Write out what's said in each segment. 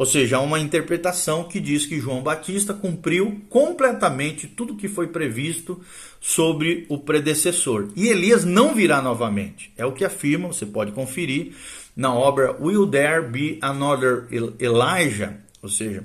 Ou seja, há uma interpretação que diz que João Batista cumpriu completamente tudo que foi previsto sobre o predecessor. E Elias não virá novamente. É o que afirma, você pode conferir na obra Will There Be Another Elijah? Ou seja,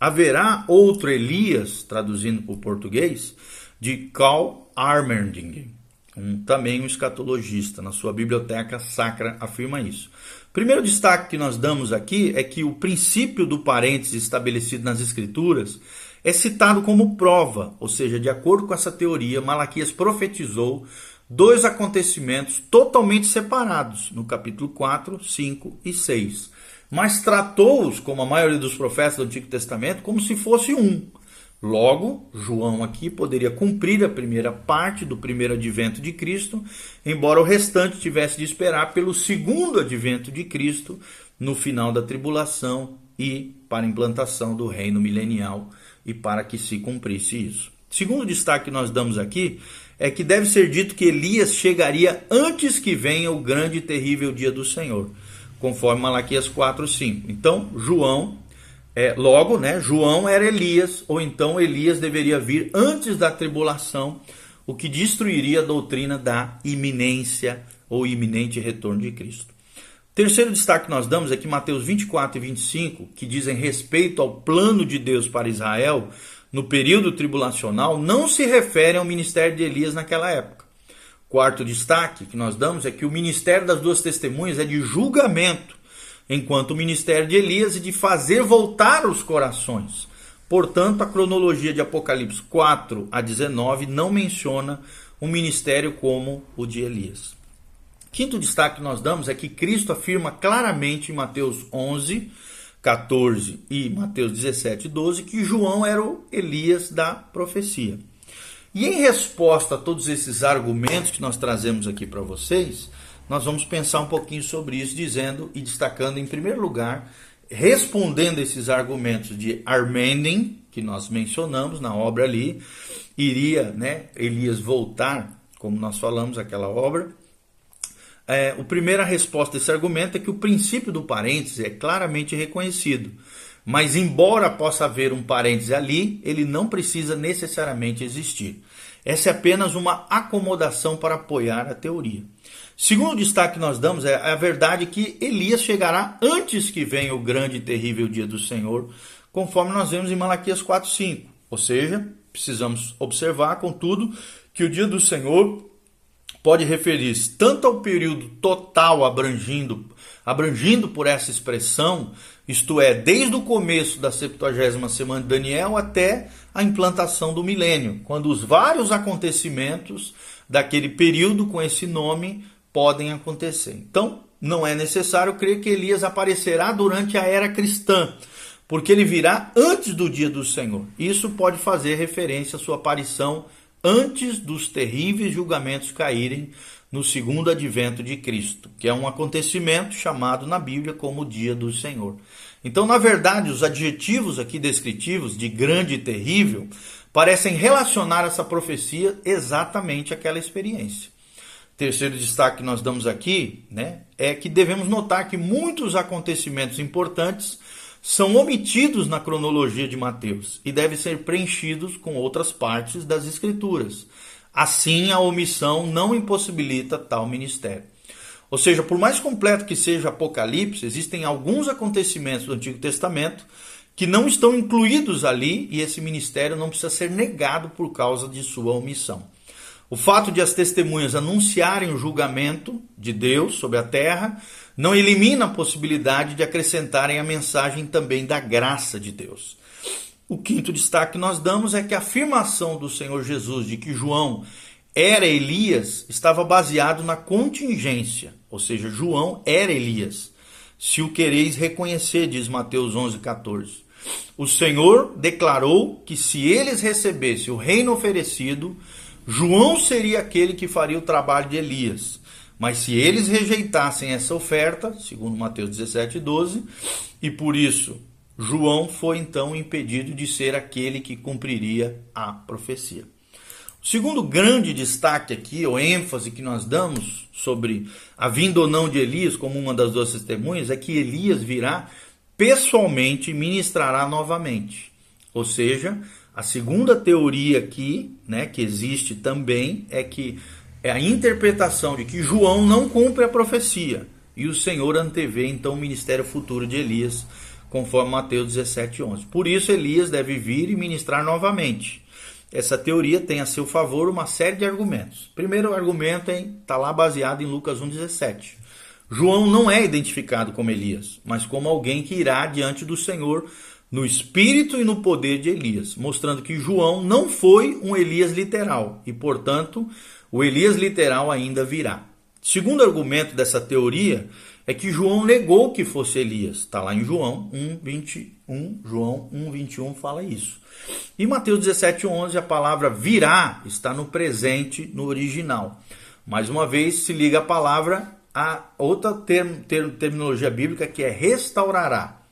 haverá outro Elias, traduzindo para o português, de Carl Armerding, um, também um escatologista. Na sua biblioteca sacra afirma isso. Primeiro destaque que nós damos aqui é que o princípio do parênteses estabelecido nas Escrituras é citado como prova, ou seja, de acordo com essa teoria, Malaquias profetizou dois acontecimentos totalmente separados, no capítulo 4, 5 e 6. Mas tratou-os, como a maioria dos profetas do Antigo Testamento, como se fosse um. Logo, João aqui poderia cumprir a primeira parte do primeiro advento de Cristo, embora o restante tivesse de esperar pelo segundo advento de Cristo no final da tribulação e para a implantação do reino milenial e para que se cumprisse isso. Segundo destaque que nós damos aqui é que deve ser dito que Elias chegaria antes que venha o grande e terrível dia do Senhor, conforme Malaquias 4:5. Então, João é, logo, né, João era Elias, ou então Elias deveria vir antes da tribulação, o que destruiria a doutrina da iminência ou iminente retorno de Cristo. Terceiro destaque que nós damos é que Mateus 24 e 25, que dizem respeito ao plano de Deus para Israel no período tribulacional, não se referem ao ministério de Elias naquela época. Quarto destaque que nós damos é que o ministério das duas testemunhas é de julgamento enquanto o ministério de Elias e de fazer voltar os corações. Portanto, a cronologia de Apocalipse 4 a 19 não menciona um ministério como o de Elias. Quinto destaque que nós damos é que Cristo afirma claramente em Mateus 11, 14 e Mateus 17, 12 que João era o Elias da profecia. E em resposta a todos esses argumentos que nós trazemos aqui para vocês, nós vamos pensar um pouquinho sobre isso, dizendo e destacando, em primeiro lugar, respondendo esses argumentos de Armending, que nós mencionamos na obra ali, iria né, Elias voltar, como nós falamos, aquela obra. É, a primeira resposta desse argumento é que o princípio do parêntese é claramente reconhecido. Mas, embora possa haver um parêntese ali, ele não precisa necessariamente existir. Essa é apenas uma acomodação para apoiar a teoria. Segundo destaque que nós damos é a verdade que Elias chegará antes que venha o grande e terrível dia do Senhor, conforme nós vemos em Malaquias 4:5. Ou seja, precisamos observar, contudo, que o dia do Senhor pode referir-se tanto ao período total abrangindo, abrangindo por essa expressão, isto é, desde o começo da 70 semana de Daniel até a implantação do milênio, quando os vários acontecimentos daquele período com esse nome podem acontecer. Então, não é necessário crer que Elias aparecerá durante a era cristã, porque ele virá antes do dia do Senhor. Isso pode fazer referência à sua aparição antes dos terríveis julgamentos caírem no segundo advento de Cristo, que é um acontecimento chamado na Bíblia como o dia do Senhor. Então, na verdade, os adjetivos aqui descritivos de grande e terrível parecem relacionar essa profecia exatamente àquela experiência. Terceiro destaque que nós damos aqui né, é que devemos notar que muitos acontecimentos importantes são omitidos na cronologia de Mateus e devem ser preenchidos com outras partes das Escrituras. Assim, a omissão não impossibilita tal ministério. Ou seja, por mais completo que seja Apocalipse, existem alguns acontecimentos do Antigo Testamento que não estão incluídos ali e esse ministério não precisa ser negado por causa de sua omissão. O fato de as testemunhas anunciarem o julgamento de Deus sobre a terra não elimina a possibilidade de acrescentarem a mensagem também da graça de Deus. O quinto destaque que nós damos é que a afirmação do Senhor Jesus de que João era Elias estava baseado na contingência, ou seja, João era Elias. Se o quereis reconhecer, diz Mateus 11:14. O Senhor declarou que se eles recebessem o reino oferecido, João seria aquele que faria o trabalho de Elias. Mas se eles rejeitassem essa oferta, segundo Mateus 17, 12, e por isso João foi então impedido de ser aquele que cumpriria a profecia. O segundo grande destaque aqui, ou ênfase que nós damos sobre a vinda ou não de Elias como uma das duas testemunhas, é que Elias virá pessoalmente ministrará novamente. Ou seja, a segunda teoria aqui, né, que existe também, é que é a interpretação de que João não cumpre a profecia e o Senhor antevê então o ministério futuro de Elias, conforme Mateus 17:11. Por isso Elias deve vir e ministrar novamente. Essa teoria tem a seu favor uma série de argumentos. Primeiro argumento está lá baseado em Lucas 1,17. João não é identificado como Elias, mas como alguém que irá diante do Senhor no espírito e no poder de Elias, mostrando que João não foi um Elias literal e, portanto, o Elias literal ainda virá. Segundo argumento dessa teoria é que João negou que fosse Elias. Está lá em João 1, 21. João 1, 21 fala isso. E Mateus 17, 11, a palavra virá está no presente, no original. Mais uma vez, se liga a palavra a outra term, term, terminologia bíblica que é restaurará,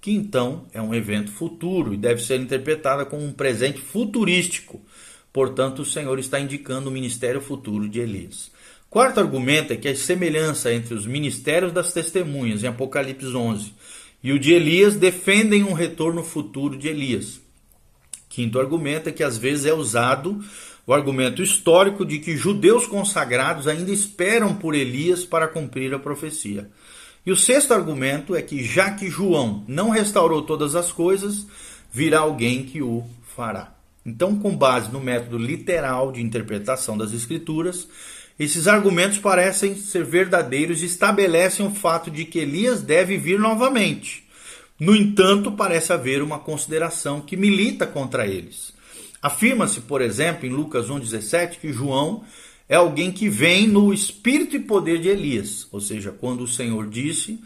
que então é um evento futuro e deve ser interpretada como um presente futurístico. Portanto, o Senhor está indicando o ministério futuro de Elias. Quarto argumento é que a semelhança entre os ministérios das testemunhas em Apocalipse 11 e o de Elias defendem um retorno futuro de Elias. Quinto argumento é que às vezes é usado o argumento histórico de que judeus consagrados ainda esperam por Elias para cumprir a profecia. E o sexto argumento é que, já que João não restaurou todas as coisas, virá alguém que o fará. Então, com base no método literal de interpretação das Escrituras, esses argumentos parecem ser verdadeiros e estabelecem o fato de que Elias deve vir novamente. No entanto, parece haver uma consideração que milita contra eles. Afirma-se, por exemplo, em Lucas 1,17, que João é alguém que vem no espírito e poder de Elias. Ou seja, quando o Senhor disse: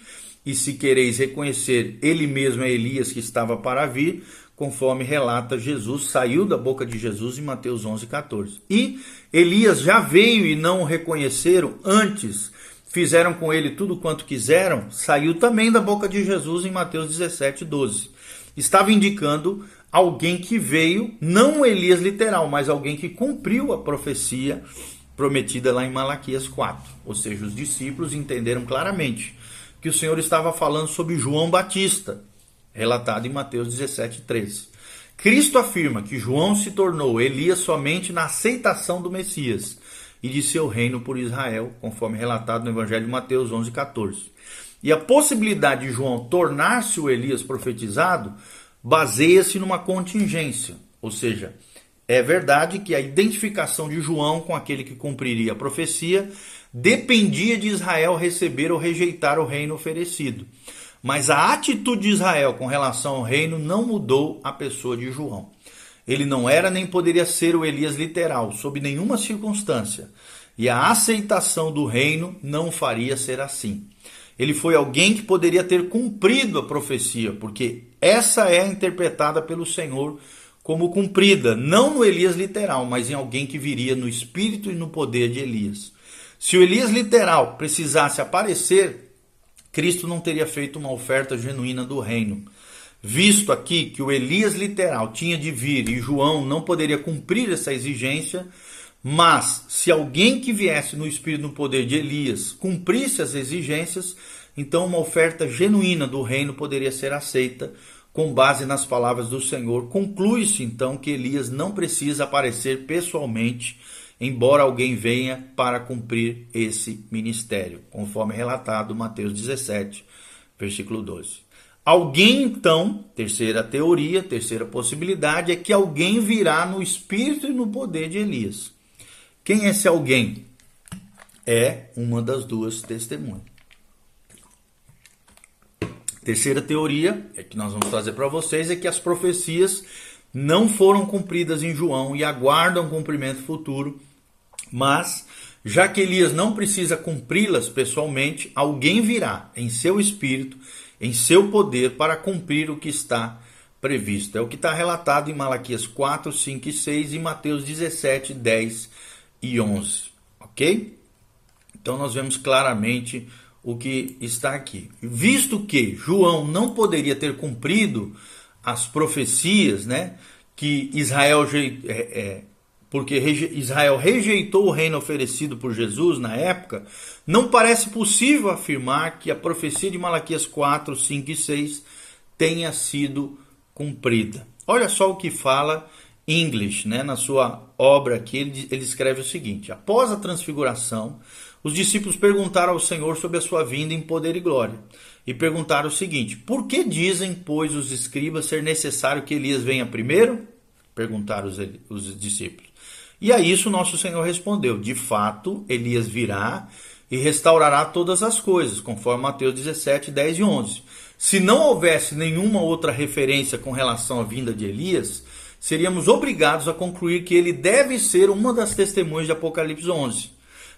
E se quereis reconhecer, ele mesmo é Elias que estava para vir, conforme relata Jesus, saiu da boca de Jesus em Mateus 11,14. E Elias já veio e não o reconheceram antes, fizeram com ele tudo quanto quiseram, saiu também da boca de Jesus em Mateus 17,12. Estava indicando alguém que veio, não Elias literal, mas alguém que cumpriu a profecia prometida lá em Malaquias 4. Ou seja, os discípulos entenderam claramente que o Senhor estava falando sobre João Batista, relatado em Mateus 17, 13. Cristo afirma que João se tornou Elias somente na aceitação do Messias e de seu reino por Israel, conforme relatado no Evangelho de Mateus 11, 14. E a possibilidade de João tornar-se o Elias profetizado baseia-se numa contingência, ou seja, é verdade que a identificação de João com aquele que cumpriria a profecia dependia de Israel receber ou rejeitar o reino oferecido. Mas a atitude de Israel com relação ao reino não mudou a pessoa de João. Ele não era nem poderia ser o Elias literal, sob nenhuma circunstância. E a aceitação do reino não faria ser assim. Ele foi alguém que poderia ter cumprido a profecia, porque essa é interpretada pelo Senhor como cumprida, não no Elias literal, mas em alguém que viria no espírito e no poder de Elias. Se o Elias literal precisasse aparecer, Cristo não teria feito uma oferta genuína do reino. Visto aqui que o Elias literal tinha de vir e João não poderia cumprir essa exigência, mas se alguém que viesse no espírito e no poder de Elias cumprisse as exigências, então uma oferta genuína do reino poderia ser aceita com base nas palavras do Senhor. Conclui-se então que Elias não precisa aparecer pessoalmente, embora alguém venha para cumprir esse ministério, conforme relatado Mateus 17, versículo 12. Alguém então, terceira teoria, terceira possibilidade é que alguém virá no espírito e no poder de Elias. Quem é esse alguém? É uma das duas testemunhas. Terceira teoria, é que nós vamos trazer para vocês, é que as profecias não foram cumpridas em João e aguardam cumprimento futuro, mas já que Elias não precisa cumpri-las pessoalmente, alguém virá em seu espírito, em seu poder, para cumprir o que está previsto. É o que está relatado em Malaquias 4, 5 e 6 e Mateus 17, 10 e 11. Ok? Então nós vemos claramente o que está aqui. Visto que João não poderia ter cumprido as profecias, né, que Israel é, é, porque Israel rejeitou o reino oferecido por Jesus na época, não parece possível afirmar que a profecia de Malaquias 4, 5 e 6 tenha sido cumprida. Olha só o que fala English, né, na sua obra aqui, ele, ele escreve o seguinte: Após a transfiguração, os discípulos perguntaram ao Senhor sobre a sua vinda em poder e glória. E perguntaram o seguinte: Por que dizem, pois, os escribas ser necessário que Elias venha primeiro? Perguntaram os, os discípulos. E a isso nosso Senhor respondeu: De fato, Elias virá e restaurará todas as coisas, conforme Mateus 17, 10 e 11. Se não houvesse nenhuma outra referência com relação à vinda de Elias, seríamos obrigados a concluir que ele deve ser uma das testemunhas de Apocalipse 11.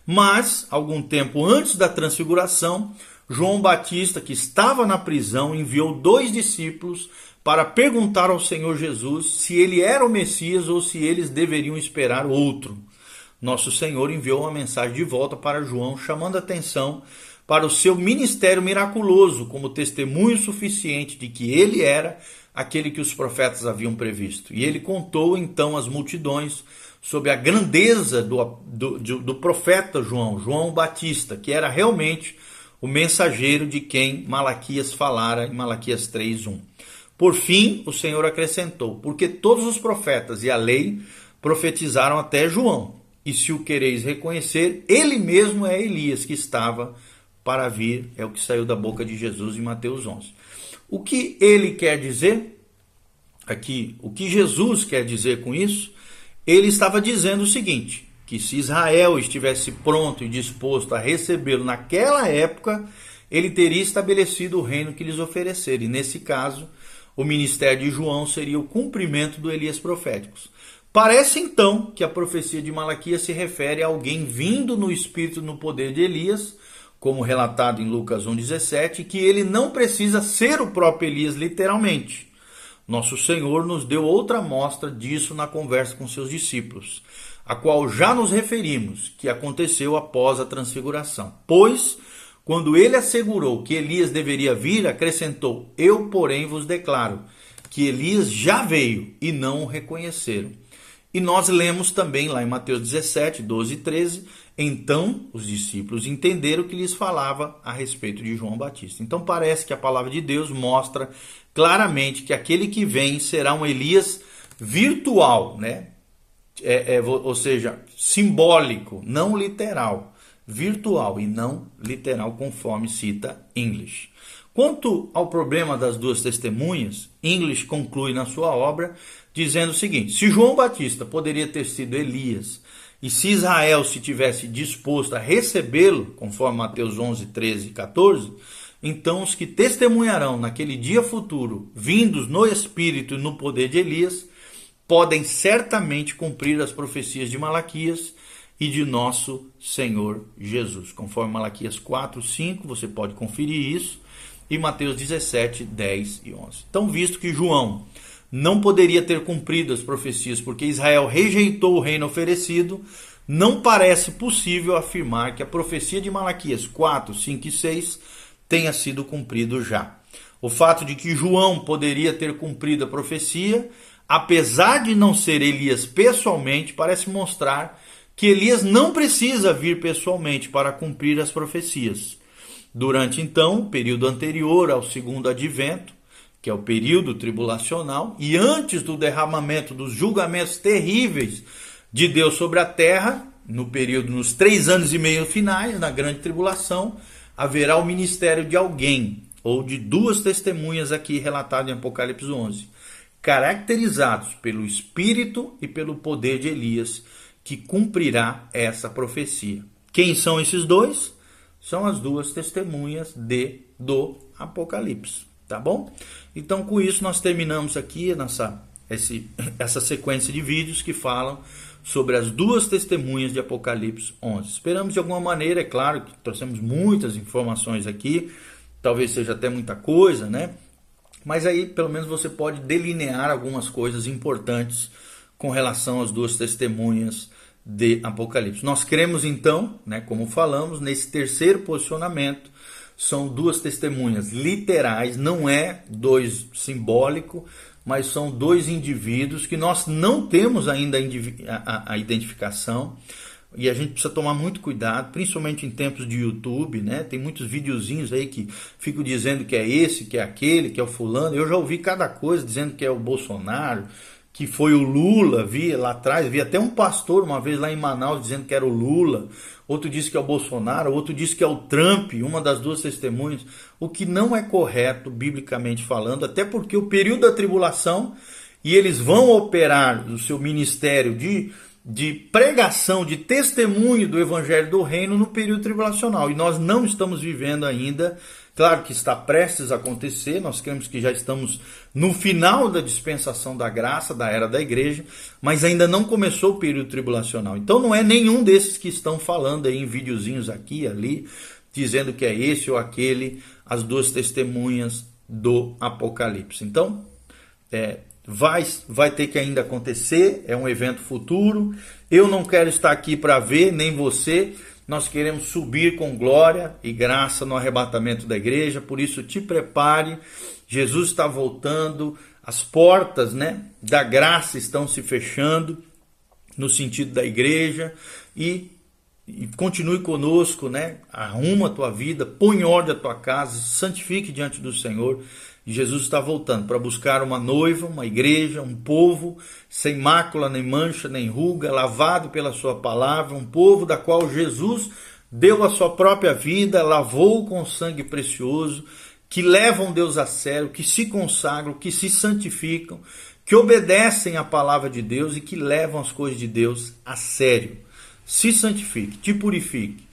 Mas, algum tempo antes da transfiguração, João Batista, que estava na prisão, enviou dois discípulos para perguntar ao Senhor Jesus se ele era o Messias ou se eles deveriam esperar outro. Nosso Senhor enviou uma mensagem de volta para João, chamando atenção para o seu ministério miraculoso, como testemunho suficiente de que ele era aquele que os profetas haviam previsto. E ele contou então às multidões sobre a grandeza do, do, do, profeta João, João Batista, que era realmente o mensageiro de quem Malaquias falara em Malaquias 3:1. Por fim, o Senhor acrescentou: porque todos os profetas e a lei profetizaram até João. E se o quereis reconhecer, ele mesmo é Elias que estava para vir, é o que saiu da boca de Jesus em Mateus 11. O que ele quer dizer aqui, o que Jesus quer dizer com isso? Ele estava dizendo o seguinte: que se Israel estivesse pronto e disposto a recebê-lo naquela época, ele teria estabelecido o reino que lhes oferecer. E nesse caso, o ministério de João seria o cumprimento do Elias proféticos. Parece então que a profecia de Malaquias se refere a alguém vindo no espírito no poder de Elias, como relatado em Lucas 1,17, que ele não precisa ser o próprio Elias literalmente. Nosso Senhor nos deu outra mostra disso na conversa com seus discípulos, a qual já nos referimos, que aconteceu após a transfiguração. Pois, quando ele assegurou que Elias deveria vir, acrescentou: Eu, porém, vos declaro que Elias já veio e não o reconheceram. E nós lemos também lá em Mateus 17, 12 e 13 então os discípulos entenderam que lhes falava a respeito de João Batista. Então parece que a palavra de Deus mostra claramente que aquele que vem será um Elias virtual, né? É, é, ou seja, simbólico, não literal, virtual e não literal, conforme cita English. Quanto ao problema das duas testemunhas, English conclui na sua obra dizendo o seguinte: se João Batista poderia ter sido Elias e se Israel se tivesse disposto a recebê-lo, conforme Mateus 11, 13 e 14, então os que testemunharão naquele dia futuro, vindos no espírito e no poder de Elias, podem certamente cumprir as profecias de Malaquias e de nosso Senhor Jesus. Conforme Malaquias 4, 5, você pode conferir isso, e Mateus 17, 10 e 11. Então, visto que João não poderia ter cumprido as profecias porque Israel rejeitou o reino oferecido, não parece possível afirmar que a profecia de Malaquias 4, 5 e 6 tenha sido cumprido já. O fato de que João poderia ter cumprido a profecia, apesar de não ser Elias pessoalmente, parece mostrar que Elias não precisa vir pessoalmente para cumprir as profecias. Durante então, período anterior ao segundo advento, que é o período tribulacional, e antes do derramamento dos julgamentos terríveis de Deus sobre a terra, no período, nos três anos e meio finais, na grande tribulação, haverá o ministério de alguém, ou de duas testemunhas aqui relatado em Apocalipse 11, caracterizados pelo Espírito e pelo poder de Elias, que cumprirá essa profecia. Quem são esses dois? São as duas testemunhas de do Apocalipse, tá bom? Então, com isso, nós terminamos aqui nossa, esse, essa sequência de vídeos que falam sobre as duas testemunhas de Apocalipse 11. Esperamos de alguma maneira, é claro que trouxemos muitas informações aqui, talvez seja até muita coisa, né? Mas aí, pelo menos, você pode delinear algumas coisas importantes com relação às duas testemunhas de Apocalipse. Nós cremos então, né, como falamos, nesse terceiro posicionamento são duas testemunhas literais, não é dois simbólico, mas são dois indivíduos que nós não temos ainda a, a, a identificação. e a gente precisa tomar muito cuidado, principalmente em tempos de YouTube, né? Tem muitos videozinhos aí que ficam dizendo que é esse, que é aquele, que é o fulano. Eu já ouvi cada coisa dizendo que é o Bolsonaro, que foi o Lula, vi lá atrás, vi até um pastor uma vez lá em Manaus dizendo que era o Lula, outro disse que é o Bolsonaro, outro disse que é o Trump, uma das duas testemunhas, o que não é correto biblicamente falando, até porque o período da tribulação e eles vão operar o seu ministério de de pregação, de testemunho do evangelho do reino no período tribulacional. E nós não estamos vivendo ainda, claro que está prestes a acontecer, nós cremos que já estamos no final da dispensação da graça, da era da igreja, mas ainda não começou o período tribulacional. Então não é nenhum desses que estão falando aí em videozinhos aqui ali, dizendo que é esse ou aquele, as duas testemunhas do Apocalipse. Então, é, vai, vai ter que ainda acontecer, é um evento futuro. Eu não quero estar aqui para ver, nem você. Nós queremos subir com glória e graça no arrebatamento da igreja, por isso te prepare. Jesus está voltando, as portas, né, da graça estão se fechando no sentido da igreja e, e continue conosco, né? Arruma a tua vida, põe em ordem a tua casa, santifique diante do Senhor Jesus está voltando para buscar uma noiva, uma igreja, um povo sem mácula, nem mancha, nem ruga, lavado pela sua palavra, um povo da qual Jesus deu a sua própria vida, lavou com sangue precioso, que levam Deus a sério, que se consagram, que se santificam, que obedecem à palavra de Deus e que levam as coisas de Deus a sério. Se santifique, te purifique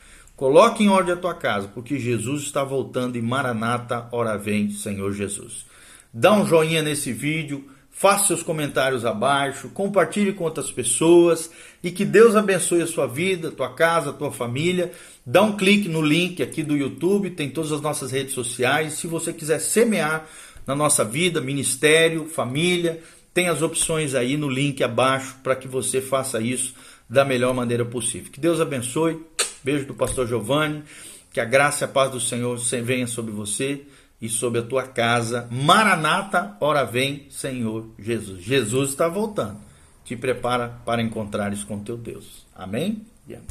Coloque em ordem a tua casa, porque Jesus está voltando e Maranata, ora vem, Senhor Jesus. Dá um joinha nesse vídeo, faça seus comentários abaixo, compartilhe com outras pessoas e que Deus abençoe a sua vida, tua casa, tua família. Dá um clique no link aqui do YouTube, tem todas as nossas redes sociais. Se você quiser semear na nossa vida, ministério, família, tem as opções aí no link abaixo para que você faça isso da melhor maneira possível. Que Deus abençoe. Beijo do pastor Giovanni. Que a graça e a paz do Senhor venha sobre você e sobre a tua casa. Maranata, ora vem, Senhor Jesus. Jesus está voltando. Te prepara para encontrares com teu Deus. Amém? E amém.